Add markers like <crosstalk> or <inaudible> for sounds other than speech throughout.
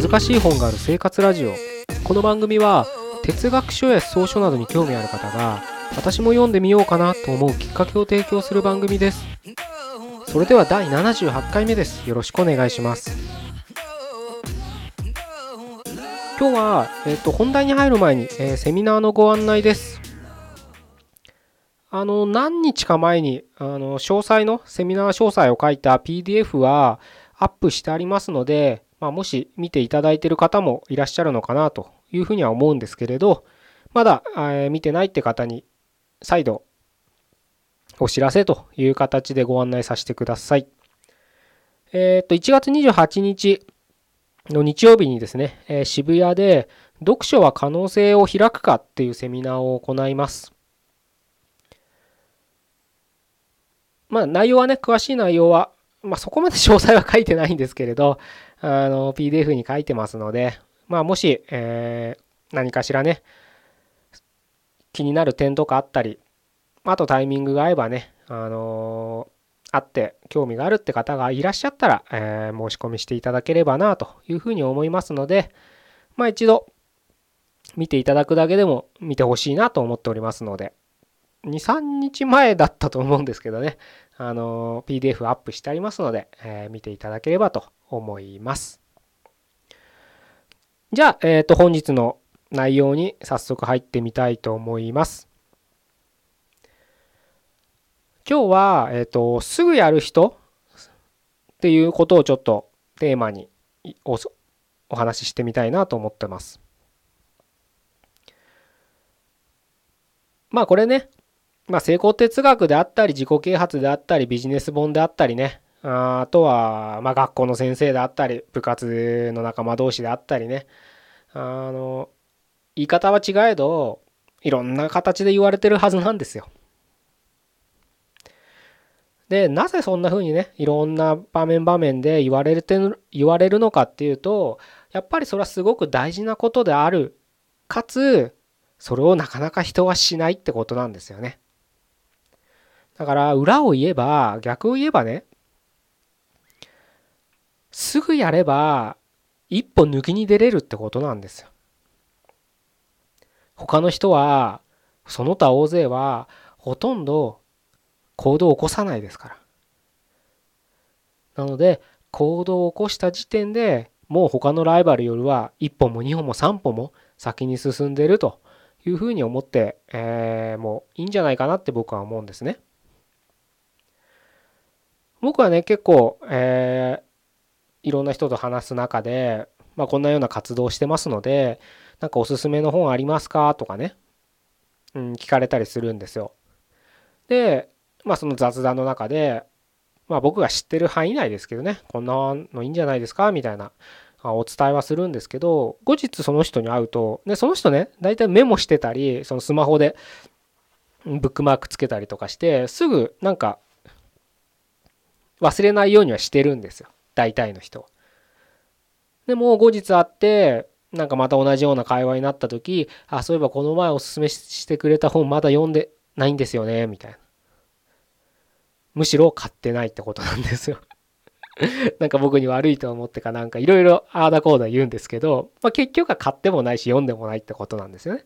難しい本がある生活ラジオ。この番組は哲学書や草書などに興味ある方が私も読んでみようかなと思うきっかけを提供する番組です。それでは第78回目です。よろしくお願いします。今日は、えーと、本題に入る前に、えー、セミナーのご案内です。あの何日か前にあの詳細のセミナー詳細を書いた PDF はアップしてありますので、まあ、もし見ていただいている方もいらっしゃるのかなというふうには思うんですけれど、まだ、え見てないって方に再度お知らせという形でご案内させてください。えっ、と、1月28日の日曜日にですね、え渋谷で読書は可能性を開くかっていうセミナーを行います。まあ内容はね、詳しい内容はまあ、そこまで詳細は書いてないんですけれど、あの、PDF に書いてますので、まあ、もし、えー、何かしらね、気になる点とかあったり、あとタイミングが合えばね、あのー、あって興味があるって方がいらっしゃったら、えー、申し込みしていただければなというふうに思いますので、まあ一度見ていただくだけでも見てほしいなと思っておりますので、2、3日前だったと思うんですけどね、あの PDF アップしてありますので、えー、見ていただければと思います。じゃあ、えっ、ー、と、本日の内容に早速入ってみたいと思います。今日は、えっ、ー、と、すぐやる人っていうことをちょっとテーマにおお話ししてみたいなと思ってます。まあこれね、まあ、成功哲学であったり、自己啓発であったり、ビジネス本であったりね、あとは、まあ、学校の先生であったり、部活の仲間同士であったりね、あの、言い方は違えど、いろんな形で言われてるはずなんですよ。で、なぜそんな風にね、いろんな場面場面で言われて言われるのかっていうと、やっぱりそれはすごく大事なことである。かつ、それをなかなか人はしないってことなんですよね。だから裏を言えば逆を言えばねすぐやれば一歩抜きに出れるってことなんですよ。他の人はその他大勢はほとんど行動を起こさないですから。なので行動を起こした時点でもう他のライバルよりは1歩も2歩も3歩も先に進んでるというふうに思って、えー、もういいんじゃないかなって僕は思うんですね。僕はね、結構、えー、いろんな人と話す中で、まあ、こんなような活動をしてますので、なんかおすすめの本ありますか？とかね、うん、聞かれたりするんですよ。で、まあ、その雑談の中で、まあ、僕が知ってる範囲内ですけどね、こんなのいいんじゃないですか？みたいなお伝えはするんですけど、後日その人に会うと、で、その人ね、大体メモしてたり、そのスマホでブックマークつけたりとかして、すぐなんか忘れないようにはしてるんですよ。大体の人。でも後日会って、なんかまた同じような会話になった時、あ、そういえばこの前おすすめしてくれた本まだ読んでないんですよね、みたいな。むしろ買ってないってことなんですよ <laughs> なんか僕に悪いと思ってかなんかいろいろああだこうだ言うんですけど、まあ、結局は買ってもないし読んでもないってことなんですよね。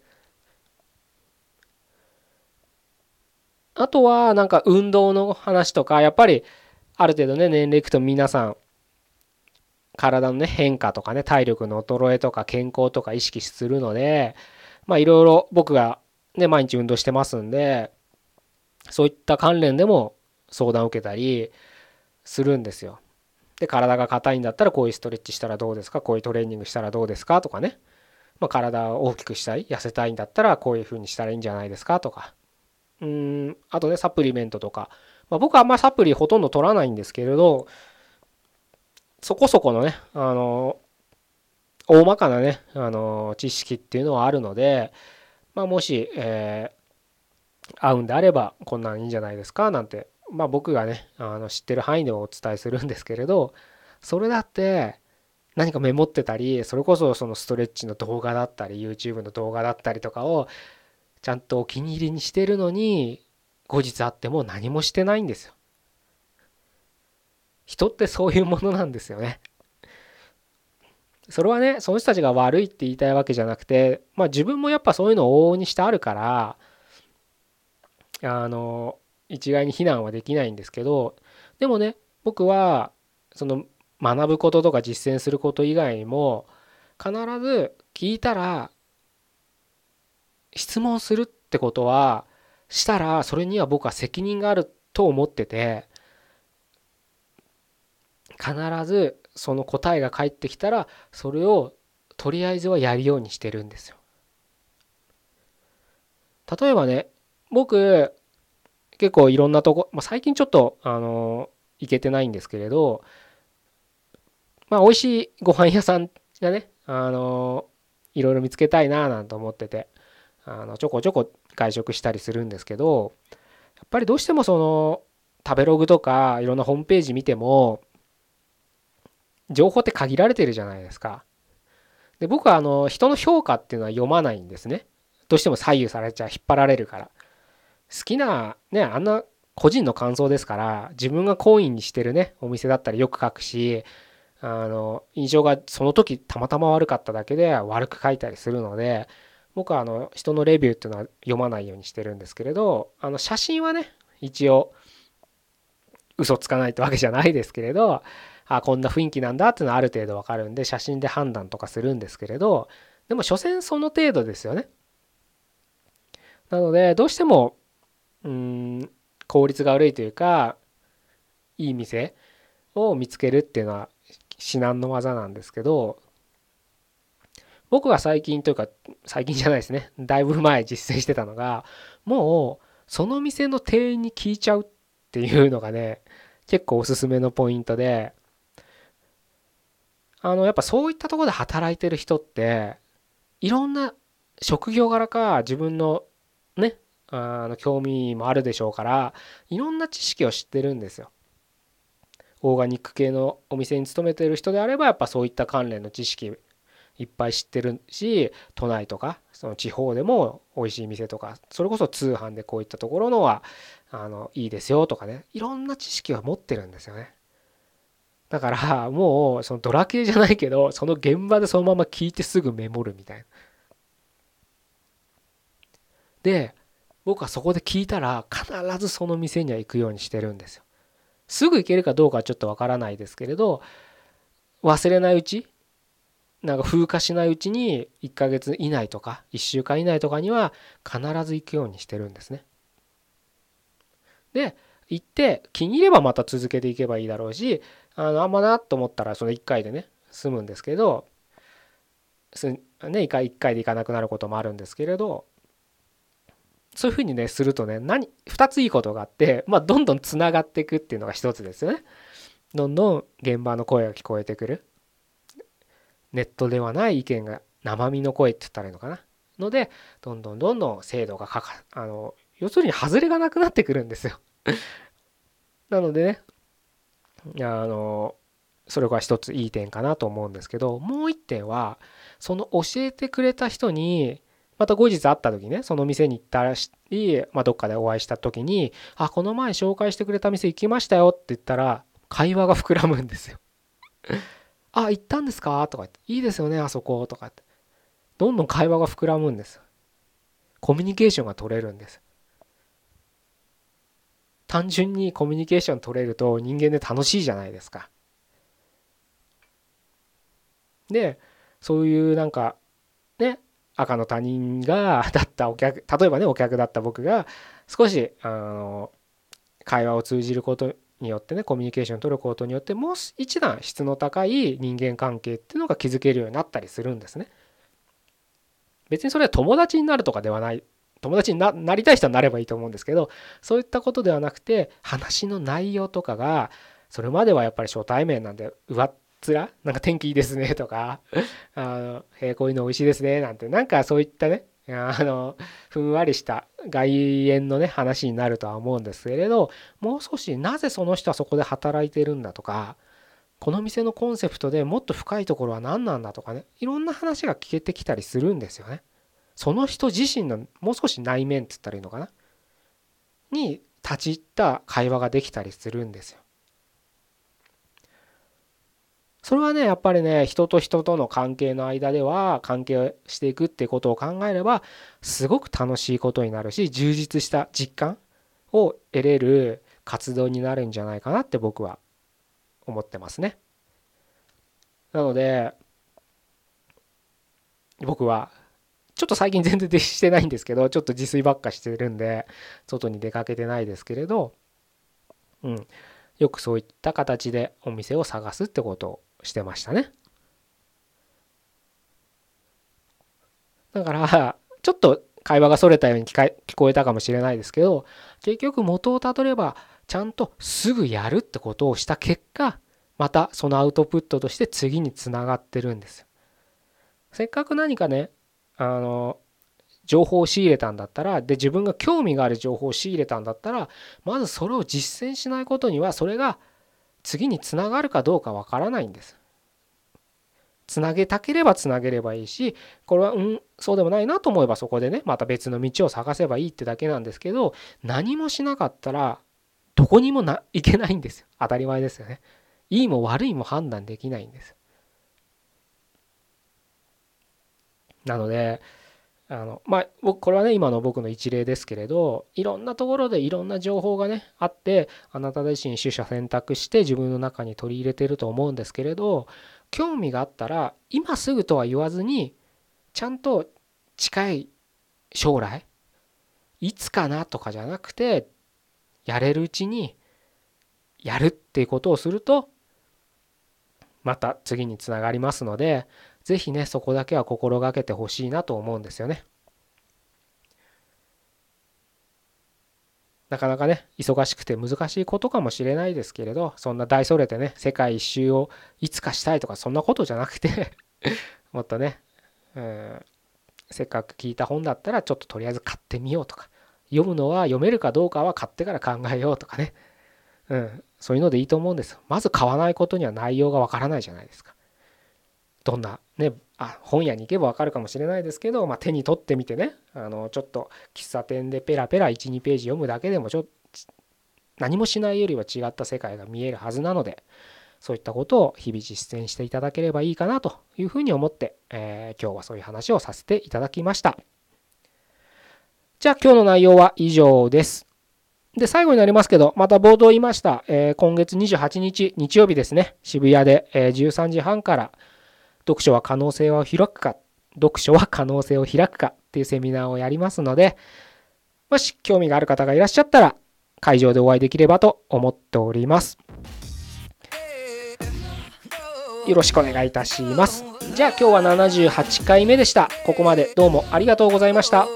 あとはなんか運動の話とかやっぱりある程度ね、年齢いくと皆さん、体のね、変化とかね、体力の衰えとか健康とか意識するので、まあいろいろ僕がね、毎日運動してますんで、そういった関連でも相談を受けたりするんですよ。で、体が硬いんだったらこういうストレッチしたらどうですか？こういうトレーニングしたらどうですか？とかね。まあ、体を大きくしたい、痩せたいんだったらこういう風にしたらいいんじゃないですか？とか。うん、あとね、サプリメントとか、まあ、僕はあんまりサプリほとんど取らないんですけれど、そこそこのね、あの、大まかなね、あの、知識っていうのはあるので、まあ、もし、えー、合うんであれば、こんなんいいんじゃないですか、なんて、まあ、僕がね、あの知ってる範囲でお伝えするんですけれど、それだって、何かメモってたり、それこそそのストレッチの動画だったり、YouTube の動画だったりとかを、ちゃんとお気に入りにしてるのに、後日会っても何もしてないんですよ。人ってそういうものなんですよね。それはねその人たちが悪いって言いたいわけじゃなくてまあ自分もやっぱそういうのを往々にしてあるからあの一概に非難はできないんですけどでもね僕はその学ぶこととか実践すること以外にも必ず聞いたら質問するってことはしたらそれには僕は責任があると思ってて必ずその答えが返ってきたらそれをとりあえずはやるようにしてるんですよ。例えばね僕結構いろんなとこ、まあ、最近ちょっとあの行けてないんですけれどまあ美味しいご飯屋さんがねあのいろいろ見つけたいななんて思っててあのちょこちょこ外食したりするんですけどやっぱりどうしてもその食べログとかいろんなホームページ見ても情報って限られてるじゃないですか。で僕はあの人の評価っていうのは読まないんですね。どうしても左右されちゃう引っ張られるから。好きなねあんな個人の感想ですから自分が好意にしてるねお店だったらよく書くしあの印象がその時たまたま悪かっただけで悪く書いたりするので僕はあの人のレビューっていうのは読まないようにしてるんですけれどあの写真はね一応嘘つかないってわけじゃないですけれどあこんな雰囲気なんだっていうのはある程度わかるんで写真で判断とかするんですけれどでも所詮その程度ですよね。なのでどうしてもうん効率が悪いというかいい店を見つけるっていうのは至難の技なんですけど僕が最近というか最近じゃないですねだいぶ前実践してたのがもうその店の店員に聞いちゃうっていうのがね結構おすすめのポイントであのやっぱそういったとこで働いてる人っていろんな職業柄か自分のねあの興味もあるでしょうからいろんな知識を知ってるんですよ。オーガニック系のお店に勤めてる人であればやっぱそういった関連の知識いっぱい知ってるし都内とかその地方でも美味しい店とかそれこそ通販でこういったところのはあのいいですよとかねいろんな知識は持ってるんですよね。だからもうそのドラ系じゃないけどその現場でそのまま聞いてすぐメモるみたいな。で僕はそこで聞いたら必ずその店には行くようにしてるんですよ。すぐ行けるかどうかはちょっとわからないですけれど忘れないうちなんか風化しないうちに1ヶ月以内とか1週間以内とかには必ず行くようにしてるんですね。で行って気に入ればまた続けていけばいいだろうしあのあんまなと思ったらその1回でね済むんですけどすね1回1回で行かなくなることもあるんですけれどそういうふうにねするとね何2ついいことがあってまあどんどんつながっていくっていうのが一つですよね。どんどん現場の声が聞こえてくる。ネットではない意見が生身の声って言ったらいいのかな。のでどんどんどんどん精度がかかあの要するに外れがなくなってくるんですよ。<laughs> なのでねあのそれが一ついい点かなと思うんですけどもう一点はその教えてくれた人にまた後日会った時ねその店に行ったらし、まあ、どっかでお会いした時に「あこの前紹介してくれた店行きましたよ」って言ったら会話が膨らむんですよ。<laughs> あ行ったんですか？とか言って「いいですよねあそこ」とかってどんどん会話が膨らむんです。コミュニケーションが取れるんです。単純にコミュニケーション取れると人間で楽しいじゃないですか。でそういうなんかね赤の他人が <laughs> だったお客例えばねお客だった僕が少しあの会話を通じることによってねコミュニケーションを取ることによってもう一段質の高い人間関係っていうのが築けるようになったりするんですね。別にそれは友達になるとかではない友達になりたい人はなればいいと思うんですけどそういったことではなくて話の内容とかがそれまではやっぱり初対面なんで上っ面なんか天気いいですね <laughs> とかあの、えー、こういうの美味しいですねなんてなんかそういったねあのふんわりした外縁のね話になるとは思うんですけれどもう少しなぜその人はそこで働いてるんだとかこの店のコンセプトでもっと深いところは何なんだとかねいろんな話が聞けてきたりするんですよね。その人自身のもう少し内面って言ったらいいのかな？に立ち入った会話ができたりするんですよ。それはねやっぱりね人と人との関係の間では関係していくってことを考えればすごく楽しいことになるし充実した実感を得れる活動になるんじゃないかなって僕は思ってますね。なので僕はちょっと最近全然してないんですけどちょっと自炊ばっかしてるんで外に出かけてないですけれどうんよくそういった形でお店を探すってことをしてましたね。だからちょっと会話がそれたように聞こえたかもしれないですけど結局元をたどればちゃんとすぐやるってことをした結果またそのアウトプットとして次につながってるんですよ。せっかく何かねあの情報を仕入れたんだったらで自分が興味がある情報を仕入れたんだったらまずそれを実践しないことにはそれが次につながるかどうかわからないんです。つなげたければつなげればいいしこれはうんそうでもないなと思えばそこでねまた別の道を探せばいいってだけなんですけど何もしなかったらどこにもな行けないんですよ。当たり前ですよね。いいも悪いも判断できないんですなのであのまあ僕これはね今の僕の一例ですけれどいろんなところでいろんな情報がねあってあなた自身取捨選択して自分の中に取り入れてると思うんですけれど興味があったら今すぐとは言わずにちゃんと近い将来いつかなとかじゃなくてやれるうちにやるっていうことをするとまた次につながりますので是非ねそこだけは心がけてほしいなと思うんですよね。なかなかね忙しくて難しいことかもしれないですけれどそんな大それてね世界一周をいつかしたいとかそんなことじゃなくて <laughs> もっとね、うん、せっかく聞いた本だったらちょっととりあえず買ってみようとか読むのは読めるかどうかは買ってから考えようとかね、うん、そういうのでいいと思うんですまず買わないことには内容がわからないじゃないですかどんなねあ本屋に行けばわかるかもしれないですけど、まあ、手に取ってみてねあのちょっと喫茶店でペラペラ12ページ読むだけでもちょ何もしないよりは違った世界が見えるはずなのでそういったことを日々実践していただければいいかなというふうに思って、えー、今日はそういう話をさせていただきました。じゃあ今日の内容は以上です。で、最後になりますけど、また冒頭言いました、えー、今月28日、日曜日ですね、渋谷で、えー、13時半から、読書は可能性を開くか、読書は可能性を開くかっていうセミナーをやりますので、もし興味がある方がいらっしゃったら、会場でお会いできればと思っております。よろしくお願いいたします。じゃあ今日は78回目でした。ここまでどうもありがとうございました。